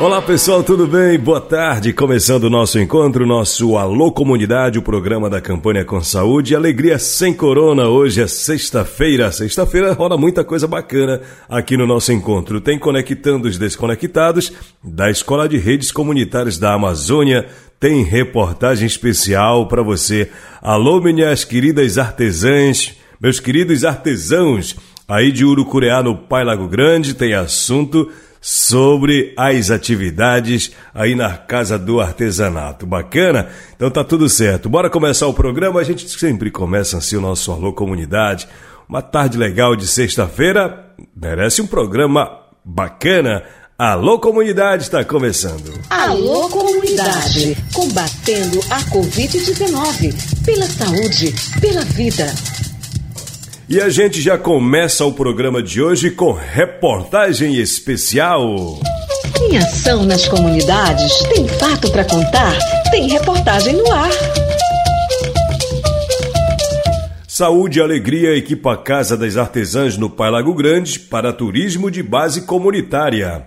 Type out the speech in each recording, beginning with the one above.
Olá pessoal, tudo bem? Boa tarde. Começando o nosso encontro, nosso Alô Comunidade, o programa da campanha com saúde alegria sem corona. Hoje é sexta-feira. Sexta-feira rola muita coisa bacana aqui no nosso encontro. Tem Conectando os Desconectados da Escola de Redes Comunitárias da Amazônia. Tem reportagem especial para você. Alô, minhas queridas artesãs, meus queridos artesãos aí de Urucureá, no Pai Lago Grande, tem assunto sobre as atividades aí na Casa do Artesanato. Bacana? Então tá tudo certo. Bora começar o programa. A gente sempre começa assim o nosso Alô Comunidade. Uma tarde legal de sexta-feira merece um programa bacana. Alô Comunidade está começando. Alô Comunidade, combatendo a Covid-19 pela saúde, pela vida. E a gente já começa o programa de hoje com reportagem especial. Em ação nas comunidades, tem fato para contar, tem reportagem no ar. Saúde e Alegria equipa a Casa das Artesãs no Pai Lago Grande para turismo de base comunitária.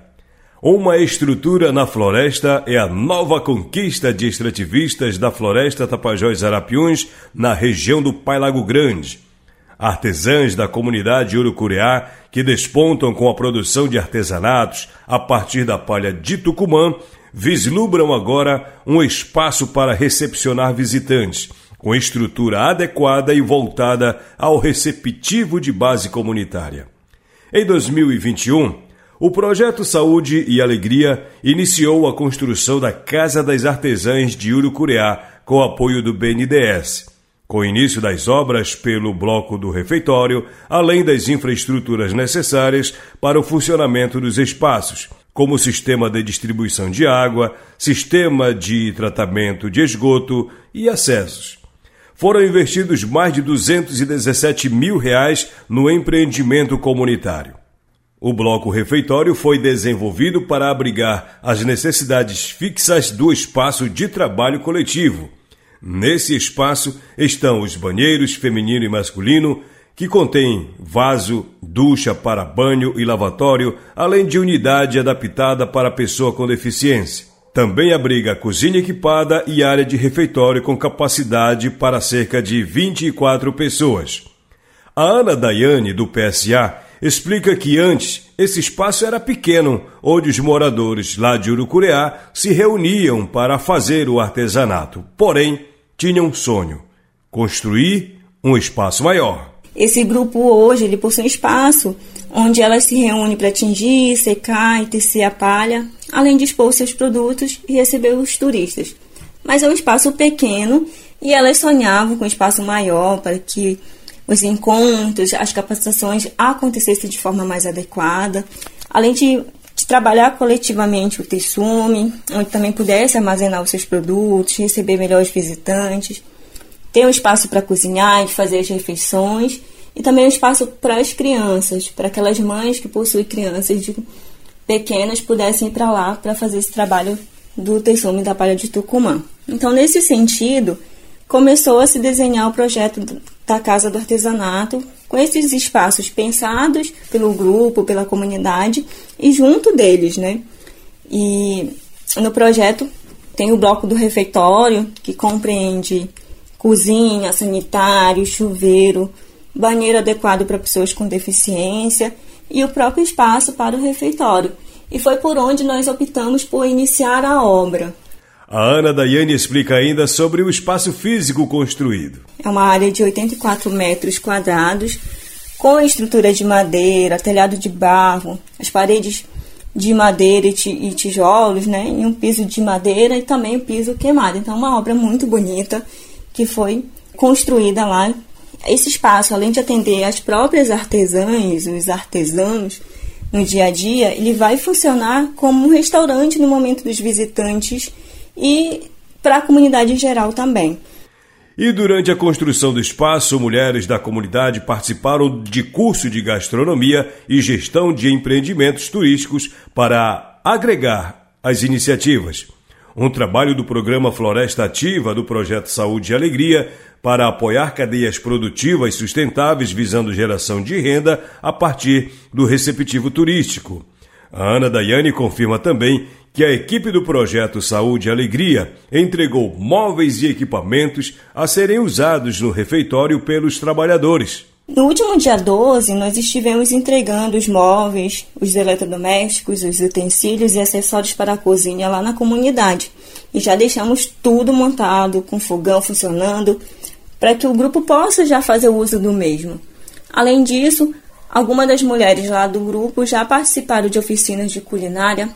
Uma estrutura na floresta é a nova conquista de extrativistas da floresta Tapajós Arapiuns na região do Pai Lago Grande. Artesãs da comunidade Urucureá que despontam com a produção de artesanatos a partir da palha de Tucumã vislumbram agora um espaço para recepcionar visitantes, com estrutura adequada e voltada ao receptivo de base comunitária. Em 2021, o projeto Saúde e Alegria iniciou a construção da Casa das Artesãs de Urucureá com apoio do BNDES com o início das obras pelo bloco do refeitório, além das infraestruturas necessárias para o funcionamento dos espaços, como sistema de distribuição de água, sistema de tratamento de esgoto e acessos. Foram investidos mais de 217 mil reais no empreendimento comunitário. O bloco refeitório foi desenvolvido para abrigar as necessidades fixas do espaço de trabalho coletivo, Nesse espaço estão os banheiros feminino e masculino, que contém vaso, ducha para banho e lavatório, além de unidade adaptada para pessoa com deficiência. Também abriga cozinha equipada e área de refeitório com capacidade para cerca de 24 pessoas. A Ana Daiane, do PSA, explica que antes esse espaço era pequeno, onde os moradores lá de Urucureá se reuniam para fazer o artesanato. Porém, tinham um sonho: construir um espaço maior. Esse grupo hoje ele possui um espaço onde elas se reúnem para tingir, secar e tecer a palha, além de expor seus produtos e receber os turistas. Mas é um espaço pequeno e elas sonhavam com um espaço maior para que os encontros, as capacitações acontecessem de forma mais adequada, além de trabalhar coletivamente o Texume, onde também pudesse armazenar os seus produtos, receber melhores visitantes, ter um espaço para cozinhar e fazer as refeições, e também um espaço para as crianças, para aquelas mães que possuem crianças de pequenas pudessem ir para lá para fazer esse trabalho do Texume da Palha de Tucumã. Então, nesse sentido, começou a se desenhar o projeto da Casa do Artesanato, com esses espaços pensados pelo grupo, pela comunidade e junto deles, né? E no projeto tem o bloco do refeitório, que compreende cozinha, sanitário, chuveiro, banheiro adequado para pessoas com deficiência e o próprio espaço para o refeitório. E foi por onde nós optamos por iniciar a obra. A Ana Daiane explica ainda sobre o espaço físico construído. É uma área de 84 metros quadrados, com estrutura de madeira, telhado de barro, as paredes de madeira e tijolos, né? E um piso de madeira e também o piso queimado. Então, uma obra muito bonita que foi construída lá. Esse espaço, além de atender as próprias artesãs, os artesãos no dia a dia, ele vai funcionar como um restaurante no momento dos visitantes e para a comunidade em geral também. E durante a construção do espaço, mulheres da comunidade participaram de curso de gastronomia e gestão de empreendimentos turísticos para agregar as iniciativas. Um trabalho do programa Floresta Ativa do projeto Saúde e Alegria para apoiar cadeias produtivas sustentáveis visando geração de renda a partir do receptivo turístico. A Ana Daiane confirma também que a equipe do projeto Saúde e Alegria entregou móveis e equipamentos a serem usados no refeitório pelos trabalhadores. No último dia 12, nós estivemos entregando os móveis, os eletrodomésticos, os utensílios e acessórios para a cozinha lá na comunidade. E já deixamos tudo montado, com fogão funcionando, para que o grupo possa já fazer o uso do mesmo. Além disso, algumas das mulheres lá do grupo já participaram de oficinas de culinária,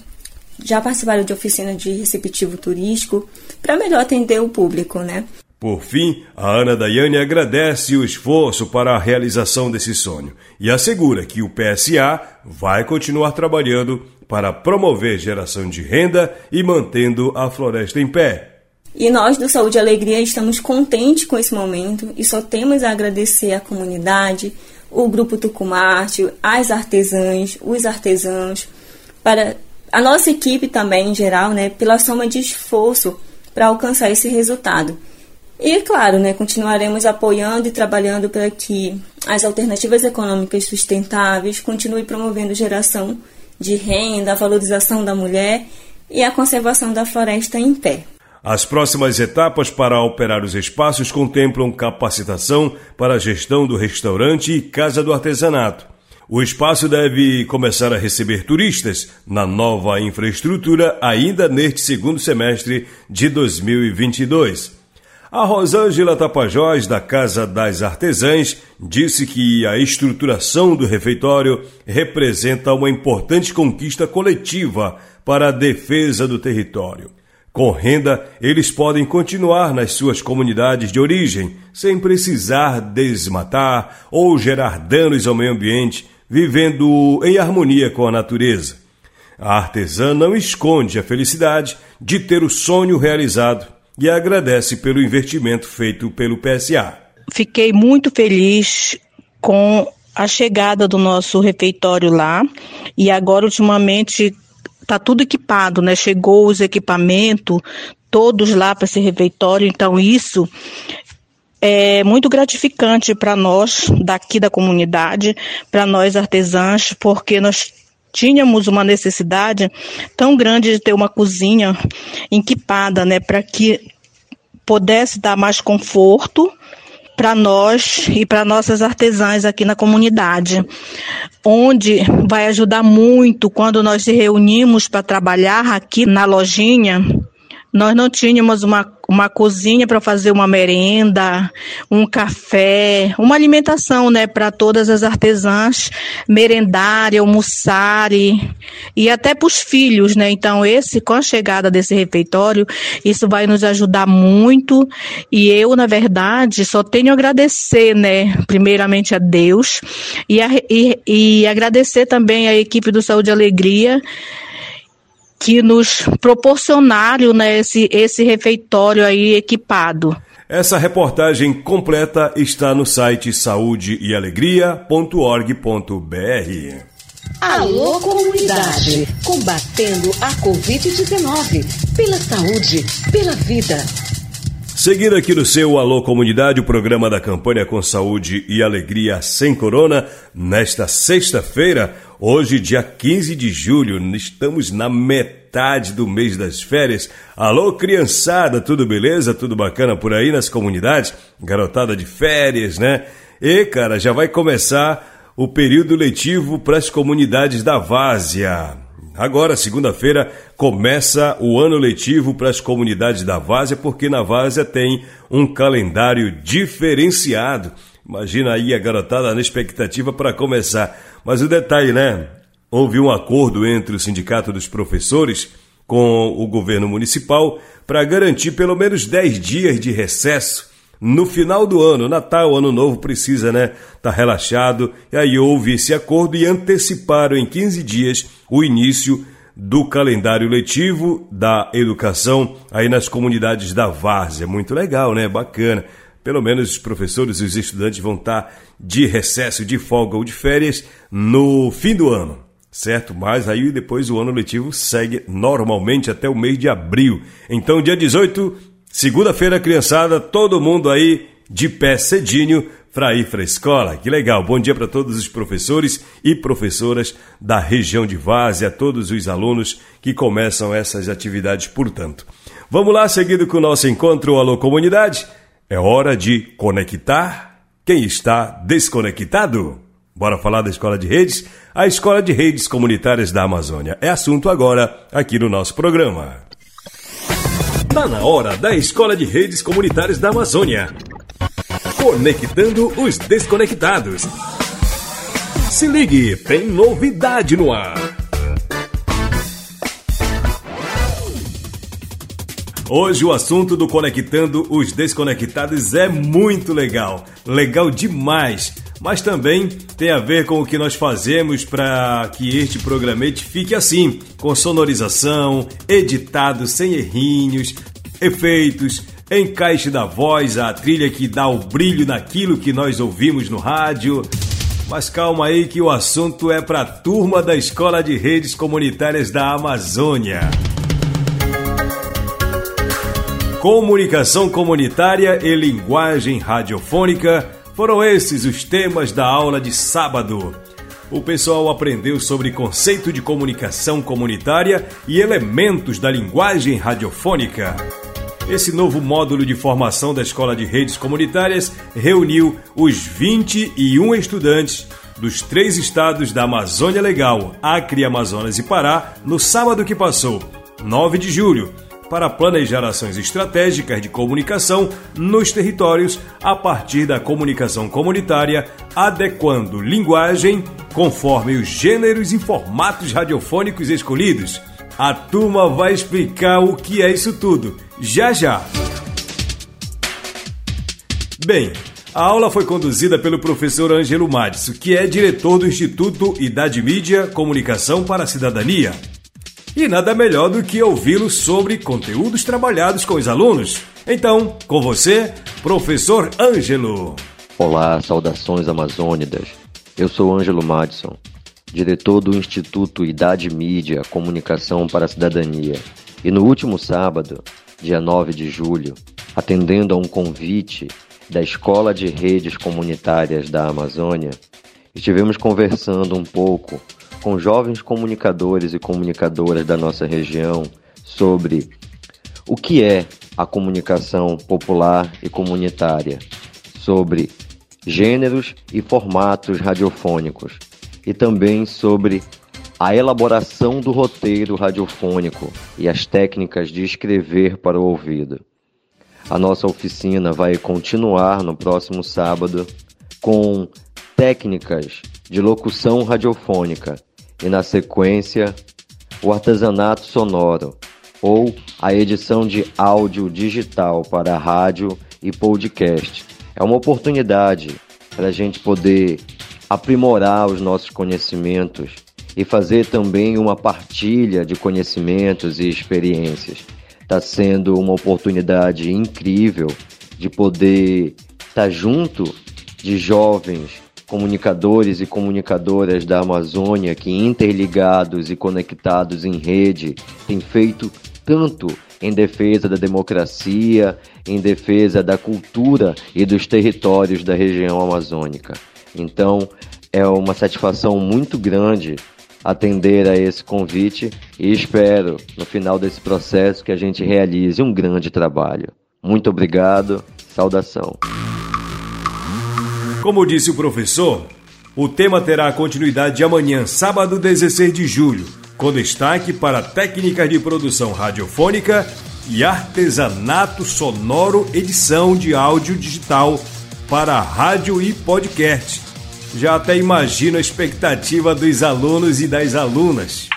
já participaram de oficina de receptivo turístico para melhor atender o público, né? Por fim, a Ana Daiane agradece o esforço para a realização desse sonho e assegura que o PSA vai continuar trabalhando para promover geração de renda e mantendo a floresta em pé. E nós do Saúde e Alegria estamos contentes com esse momento e só temos a agradecer à comunidade, o Grupo Tucumarte, as artesãs, os artesãos, para a nossa equipe também, em geral, né, pela soma de esforço para alcançar esse resultado. E, claro, né, continuaremos apoiando e trabalhando para que as alternativas econômicas sustentáveis continuem promovendo geração de renda, a valorização da mulher e a conservação da floresta em pé. As próximas etapas para operar os espaços contemplam capacitação para a gestão do restaurante e casa do artesanato o espaço deve começar a receber turistas na nova infraestrutura ainda neste segundo semestre de 2022. A Rosângela Tapajós, da Casa das Artesãs, disse que a estruturação do refeitório representa uma importante conquista coletiva para a defesa do território. Com renda, eles podem continuar nas suas comunidades de origem, sem precisar desmatar ou gerar danos ao meio ambiente vivendo em harmonia com a natureza. A artesã não esconde a felicidade de ter o sonho realizado e agradece pelo investimento feito pelo PSA. Fiquei muito feliz com a chegada do nosso refeitório lá e agora ultimamente está tudo equipado, né? Chegou os equipamentos todos lá para esse refeitório, então isso é muito gratificante para nós daqui da comunidade, para nós artesãs, porque nós tínhamos uma necessidade tão grande de ter uma cozinha equipada, né, para que pudesse dar mais conforto para nós e para nossas artesãs aqui na comunidade, onde vai ajudar muito quando nós se reunimos para trabalhar aqui na lojinha. Nós não tínhamos uma uma cozinha para fazer uma merenda, um café, uma alimentação, né, para todas as artesãs merendarem, almoçarem e até para os filhos, né? Então, esse com a chegada desse refeitório, isso vai nos ajudar muito e eu, na verdade, só tenho a agradecer, né, primeiramente a Deus e, a, e, e agradecer também a equipe do Saúde e Alegria que nos proporcionaram né, esse, esse refeitório aí equipado. Essa reportagem completa está no site saudeealegria.org.br. Alô comunidade, combatendo a Covid-19, pela saúde, pela vida. Seguindo aqui no seu Alô Comunidade, o programa da campanha com saúde e alegria sem corona, nesta sexta-feira, hoje, dia 15 de julho, estamos na metade do mês das férias. Alô, criançada, tudo beleza? Tudo bacana por aí nas comunidades? Garotada de férias, né? E, cara, já vai começar o período letivo para as comunidades da Várzea. Agora, segunda-feira, começa o ano letivo para as comunidades da Várzea, porque na Várzea tem um calendário diferenciado. Imagina aí a garotada na expectativa para começar. Mas o detalhe, né? houve um acordo entre o Sindicato dos Professores com o governo municipal para garantir pelo menos 10 dias de recesso no final do ano, Natal, Ano Novo, precisa, né? Tá relaxado. E aí houve esse acordo e anteciparam em 15 dias o início do calendário letivo da educação aí nas comunidades da Várzea. Muito legal, né? Bacana. Pelo menos os professores e os estudantes vão estar de recesso, de folga ou de férias no fim do ano, certo? Mas aí depois o ano letivo segue normalmente até o mês de abril. Então, dia 18 Segunda-feira, criançada, todo mundo aí de pé cedinho para ir para a escola. Que legal! Bom dia para todos os professores e professoras da região de Vaz e a todos os alunos que começam essas atividades, portanto. Vamos lá, seguido com o nosso encontro Alô Comunidade. É hora de conectar quem está desconectado. Bora falar da Escola de Redes? A Escola de Redes Comunitárias da Amazônia é assunto agora aqui no nosso programa. Está na hora da Escola de Redes Comunitárias da Amazônia. Conectando os desconectados. Se ligue, tem novidade no ar. Hoje o assunto do Conectando os Desconectados é muito legal. Legal demais mas também tem a ver com o que nós fazemos para que este programete fique assim, com sonorização, editado sem errinhos, efeitos, encaixe da voz, a trilha que dá o brilho naquilo que nós ouvimos no rádio. Mas calma aí que o assunto é para a turma da Escola de Redes Comunitárias da Amazônia. Comunicação comunitária e linguagem radiofônica foram esses os temas da aula de sábado. O pessoal aprendeu sobre conceito de comunicação comunitária e elementos da linguagem radiofônica. Esse novo módulo de formação da Escola de Redes Comunitárias reuniu os 21 estudantes dos três estados da Amazônia Legal, Acre, Amazonas e Pará, no sábado que passou, 9 de julho, para planejar ações estratégicas de comunicação nos territórios a partir da comunicação comunitária, adequando linguagem conforme os gêneros e formatos radiofônicos escolhidos. A turma vai explicar o que é isso tudo, já já. Bem, a aula foi conduzida pelo professor Ângelo Madison, que é diretor do Instituto Idade Mídia Comunicação para a Cidadania. E nada melhor do que ouvi-lo sobre conteúdos trabalhados com os alunos. Então, com você, professor Ângelo. Olá, saudações amazônidas. Eu sou Ângelo Madison, diretor do Instituto Idade Mídia Comunicação para a Cidadania. E no último sábado, dia 9 de julho, atendendo a um convite da Escola de Redes Comunitárias da Amazônia, estivemos conversando um pouco com jovens comunicadores e comunicadoras da nossa região sobre o que é a comunicação popular e comunitária, sobre gêneros e formatos radiofônicos e também sobre a elaboração do roteiro radiofônico e as técnicas de escrever para o ouvido. A nossa oficina vai continuar no próximo sábado com técnicas de locução radiofônica e, na sequência, o artesanato sonoro ou a edição de áudio digital para rádio e podcast. É uma oportunidade para a gente poder aprimorar os nossos conhecimentos e fazer também uma partilha de conhecimentos e experiências. Está sendo uma oportunidade incrível de poder estar junto de jovens comunicadores e comunicadoras da Amazônia que, interligados e conectados em rede, têm feito tanto em defesa da democracia, em defesa da cultura e dos territórios da região amazônica. Então, é uma satisfação muito grande atender a esse convite e espero, no final desse processo, que a gente realize um grande trabalho. Muito obrigado, saudação. Como disse o professor, o tema terá continuidade amanhã, sábado 16 de julho, com destaque para técnicas de produção radiofônica e artesanato sonoro, edição de áudio digital para rádio e podcast. Já até imagino a expectativa dos alunos e das alunas.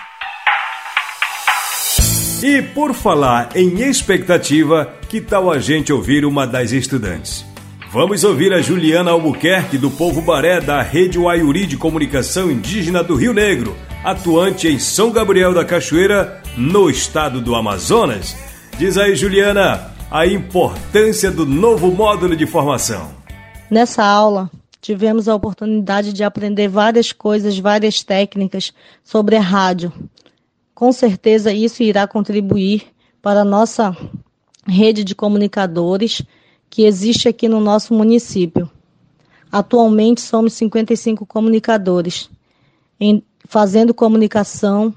E por falar em expectativa, que tal a gente ouvir uma das estudantes? Vamos ouvir a Juliana Albuquerque, do Povo Baré, da Rede Waiuri de Comunicação Indígena do Rio Negro, atuante em São Gabriel da Cachoeira, no estado do Amazonas. Diz aí, Juliana, a importância do novo módulo de formação. Nessa aula, tivemos a oportunidade de aprender várias coisas, várias técnicas sobre a rádio. Com certeza, isso irá contribuir para a nossa rede de comunicadores que existe aqui no nosso município. Atualmente somos 55 comunicadores, em, fazendo comunicação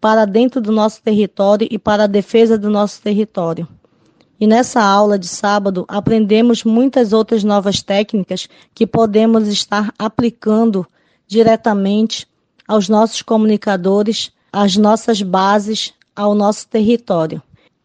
para dentro do nosso território e para a defesa do nosso território. E nessa aula de sábado aprendemos muitas outras novas técnicas que podemos estar aplicando diretamente aos nossos comunicadores, às nossas bases, ao nosso território.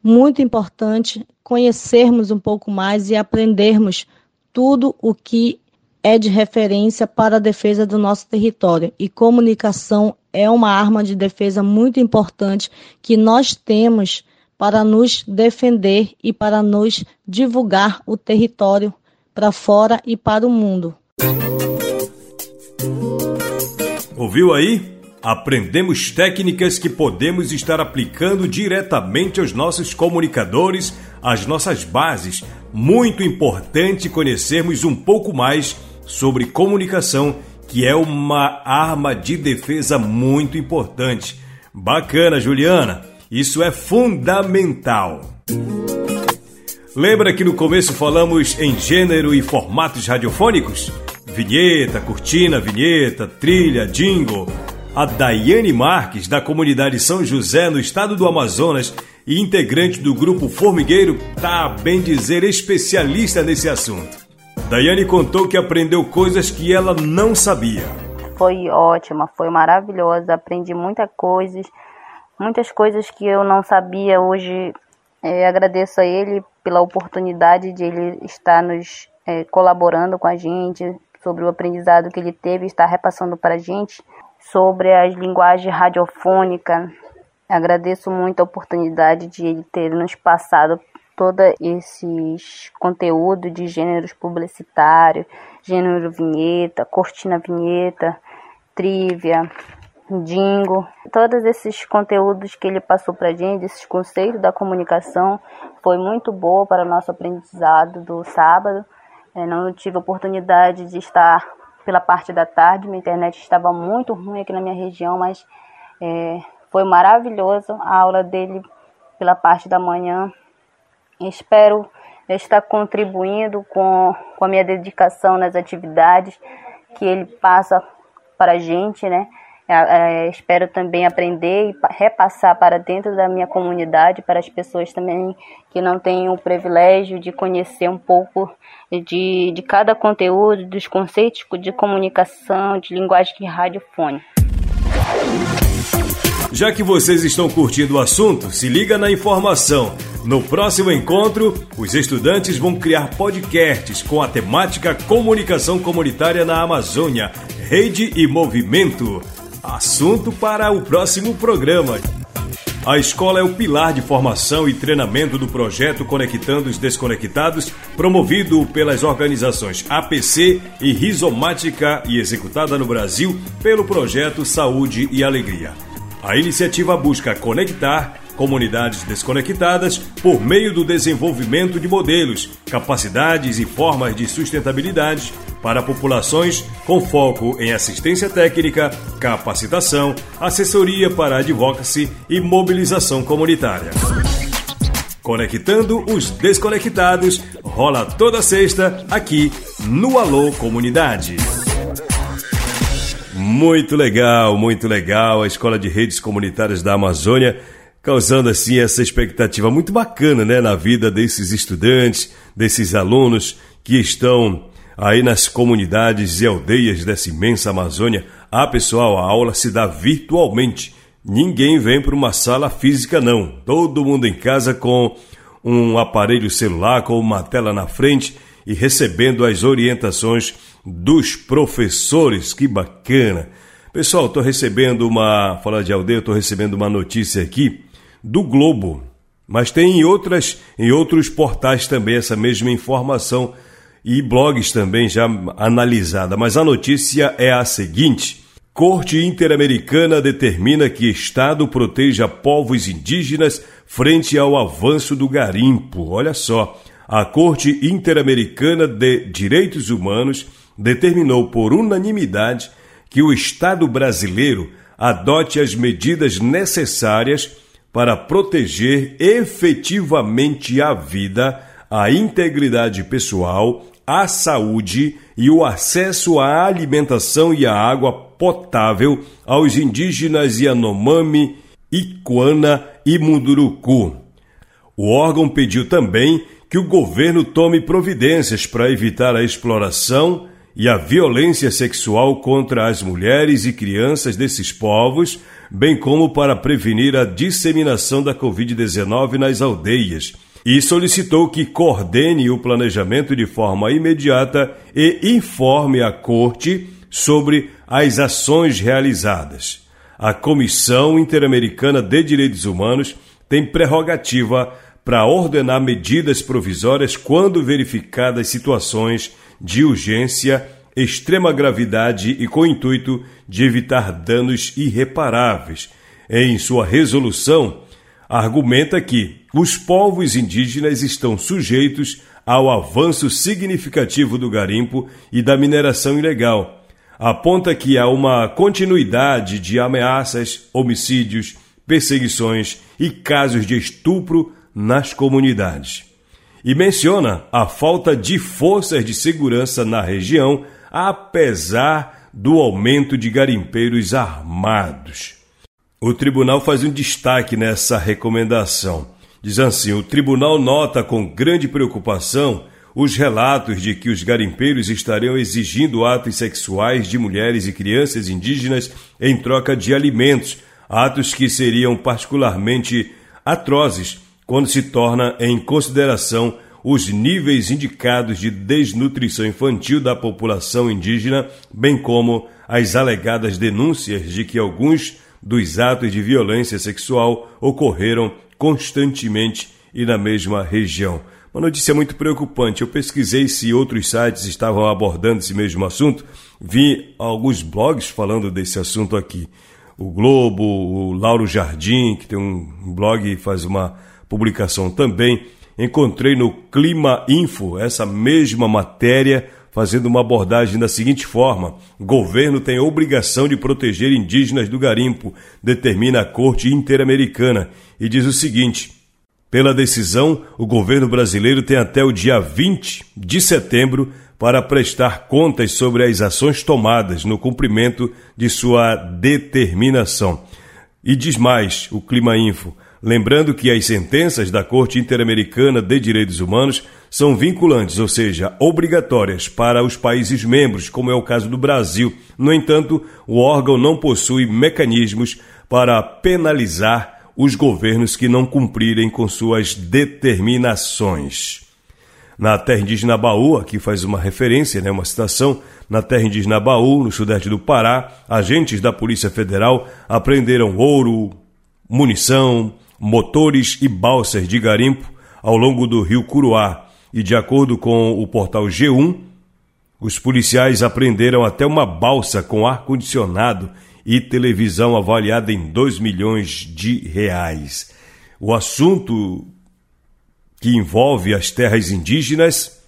Muito importante conhecermos um pouco mais e aprendermos tudo o que é de referência para a defesa do nosso território. E comunicação é uma arma de defesa muito importante que nós temos para nos defender e para nos divulgar o território para fora e para o mundo. Ouviu aí? Aprendemos técnicas que podemos estar aplicando diretamente aos nossos comunicadores, às nossas bases. Muito importante conhecermos um pouco mais sobre comunicação, que é uma arma de defesa muito importante. Bacana, Juliana. Isso é fundamental. Lembra que no começo falamos em gênero e formatos radiofônicos? Vinheta, cortina, vinheta, trilha, jingle. A Daiane Marques, da comunidade São José, no estado do Amazonas, e integrante do grupo Formigueiro, tá bem dizer especialista nesse assunto. Daiane contou que aprendeu coisas que ela não sabia. Foi ótima, foi maravilhosa, aprendi muitas coisas, muitas coisas que eu não sabia. Hoje é, agradeço a ele pela oportunidade de ele estar nos é, colaborando com a gente sobre o aprendizado que ele teve, estar repassando para a gente sobre as linguagens radiofônicas. Agradeço muito a oportunidade de ele ter nos passado todos esses conteúdos de gêneros publicitários, gênero vinheta, cortina vinheta, trivia, jingle, todos esses conteúdos que ele passou para gente, esses conceitos da comunicação, foi muito boa para o nosso aprendizado do sábado. Eu não tive oportunidade de estar pela parte da tarde. Minha internet estava muito ruim aqui na minha região, mas é, foi maravilhoso a aula dele pela parte da manhã. Espero estar contribuindo com, com a minha dedicação nas atividades que ele passa para a gente, né? É, é, espero também aprender e repassar para dentro da minha comunidade, para as pessoas também que não têm o privilégio de conhecer um pouco de, de cada conteúdo, dos conceitos de comunicação, de linguagem de radiofone. Já que vocês estão curtindo o assunto, se liga na informação. No próximo encontro, os estudantes vão criar podcasts com a temática Comunicação Comunitária na Amazônia, Rede e Movimento. Assunto para o próximo programa. A escola é o pilar de formação e treinamento do projeto Conectando os Desconectados, promovido pelas organizações APC e Rizomática e executada no Brasil pelo projeto Saúde e Alegria. A iniciativa busca conectar comunidades desconectadas por meio do desenvolvimento de modelos, capacidades e formas de sustentabilidade para populações com foco em assistência técnica, capacitação, assessoria para advocacy e mobilização comunitária. Conectando os desconectados, rola toda sexta aqui no Alô Comunidade. Muito legal, muito legal. A Escola de Redes Comunitárias da Amazônia causando assim essa expectativa muito bacana, né, na vida desses estudantes, desses alunos que estão aí nas comunidades e aldeias dessa imensa Amazônia. Ah, pessoal, a aula se dá virtualmente. Ninguém vem para uma sala física não. Todo mundo em casa com um aparelho celular com uma tela na frente e recebendo as orientações dos professores. Que bacana! Pessoal, estou recebendo uma. Falar de aldeia, estou recebendo uma notícia aqui do Globo. Mas tem em, outras, em outros portais também essa mesma informação e blogs também já analisada. Mas a notícia é a seguinte: Corte Interamericana determina que Estado proteja povos indígenas frente ao avanço do garimpo. Olha só, a Corte Interamericana de Direitos Humanos determinou por unanimidade que o Estado brasileiro adote as medidas necessárias para proteger efetivamente a vida, a integridade pessoal, a saúde e o acesso à alimentação e à água potável aos indígenas Yanomami, Iquana e Munduruku. O órgão pediu também que o governo tome providências para evitar a exploração e a violência sexual contra as mulheres e crianças desses povos, bem como para prevenir a disseminação da Covid-19 nas aldeias, e solicitou que coordene o planejamento de forma imediata e informe a Corte sobre as ações realizadas. A Comissão Interamericana de Direitos Humanos tem prerrogativa para ordenar medidas provisórias quando verificadas situações de urgência, extrema gravidade e com o intuito de evitar danos irreparáveis. Em sua resolução, argumenta que os povos indígenas estão sujeitos ao avanço significativo do garimpo e da mineração ilegal. Aponta que há uma continuidade de ameaças, homicídios, perseguições e casos de estupro nas comunidades e menciona a falta de forças de segurança na região, apesar do aumento de garimpeiros armados. O tribunal faz um destaque nessa recomendação. Diz assim: o tribunal nota com grande preocupação os relatos de que os garimpeiros estariam exigindo atos sexuais de mulheres e crianças indígenas em troca de alimentos, atos que seriam particularmente atrozes quando se torna em consideração os níveis indicados de desnutrição infantil da população indígena, bem como as alegadas denúncias de que alguns dos atos de violência sexual ocorreram constantemente e na mesma região. Uma notícia muito preocupante. Eu pesquisei se outros sites estavam abordando esse mesmo assunto. Vi alguns blogs falando desse assunto aqui. O Globo, o Lauro Jardim, que tem um blog e faz uma publicação também, encontrei no Clima Info essa mesma matéria fazendo uma abordagem da seguinte forma: governo tem obrigação de proteger indígenas do garimpo, determina a Corte Interamericana, e diz o seguinte: pela decisão, o governo brasileiro tem até o dia 20 de setembro para prestar contas sobre as ações tomadas no cumprimento de sua determinação. E diz mais o Clima Info: Lembrando que as sentenças da Corte Interamericana de Direitos Humanos são vinculantes, ou seja, obrigatórias para os países membros, como é o caso do Brasil. No entanto, o órgão não possui mecanismos para penalizar os governos que não cumprirem com suas determinações. Na terra indígena Baú, aqui faz uma referência, né, uma citação, na terra indígena Baú, no sudeste do Pará, agentes da Polícia Federal apreenderam ouro, munição, motores e balsas de garimpo ao longo do rio Curuá. E de acordo com o portal G1, os policiais apreenderam até uma balsa com ar-condicionado e televisão avaliada em 2 milhões de reais. O assunto que envolve as terras indígenas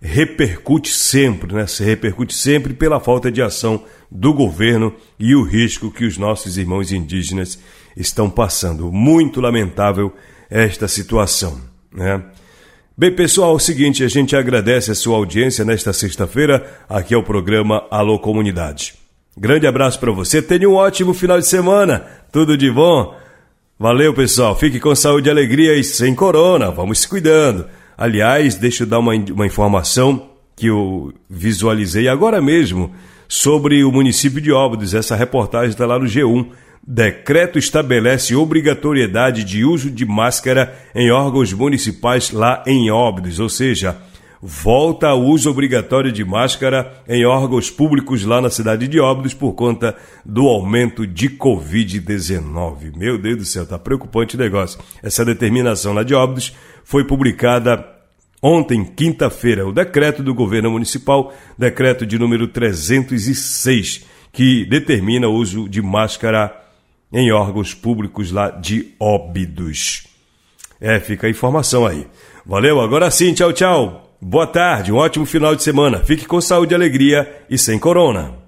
repercute sempre, né? Se repercute sempre pela falta de ação do governo e o risco que os nossos irmãos indígenas estão passando. Muito lamentável esta situação. Né? Bem, pessoal, é o seguinte, a gente agradece a sua audiência nesta sexta-feira, aqui é o programa Alô Comunidade. Grande abraço para você, tenha um ótimo final de semana, tudo de bom. Valeu, pessoal, fique com saúde e alegria e sem corona, vamos se cuidando. Aliás, deixa eu dar uma, uma informação que eu visualizei agora mesmo sobre o município de Óbidos. Essa reportagem está lá no G1. Decreto estabelece obrigatoriedade de uso de máscara em órgãos municipais lá em Óbidos, ou seja, volta ao uso obrigatório de máscara em órgãos públicos lá na cidade de Óbidos por conta do aumento de Covid-19. Meu Deus do céu, tá preocupante o negócio. Essa determinação lá de Óbidos foi publicada ontem, quinta-feira, o decreto do governo municipal, decreto de número 306, que determina o uso de máscara em órgãos públicos lá de Óbidos. É, fica a informação aí. Valeu, agora sim, tchau, tchau. Boa tarde, um ótimo final de semana. Fique com saúde e alegria e sem corona.